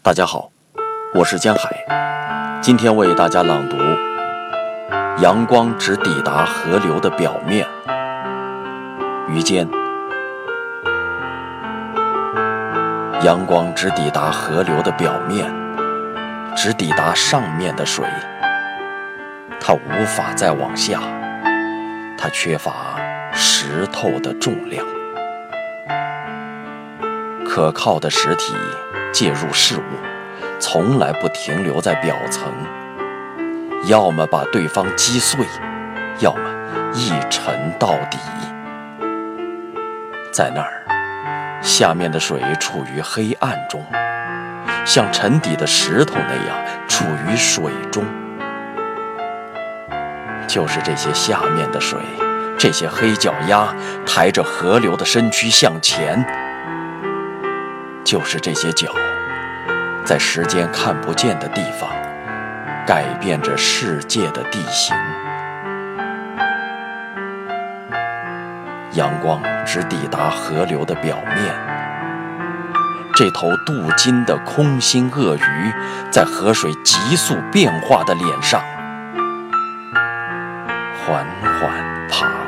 大家好，我是江海，今天为大家朗读《阳光只抵达河流的表面》。于坚，阳光只抵达河流的表面，只抵达上面的水，它无法再往下，它缺乏石头的重量。可靠的实体介入事物，从来不停留在表层，要么把对方击碎，要么一沉到底。在那儿，下面的水处于黑暗中，像沉底的石头那样处于水中。就是这些下面的水，这些黑脚丫抬着河流的身躯向前。就是这些脚，在时间看不见的地方，改变着世界的地形。阳光只抵达河流的表面。这头镀金的空心鳄鱼，在河水急速变化的脸上，缓缓爬。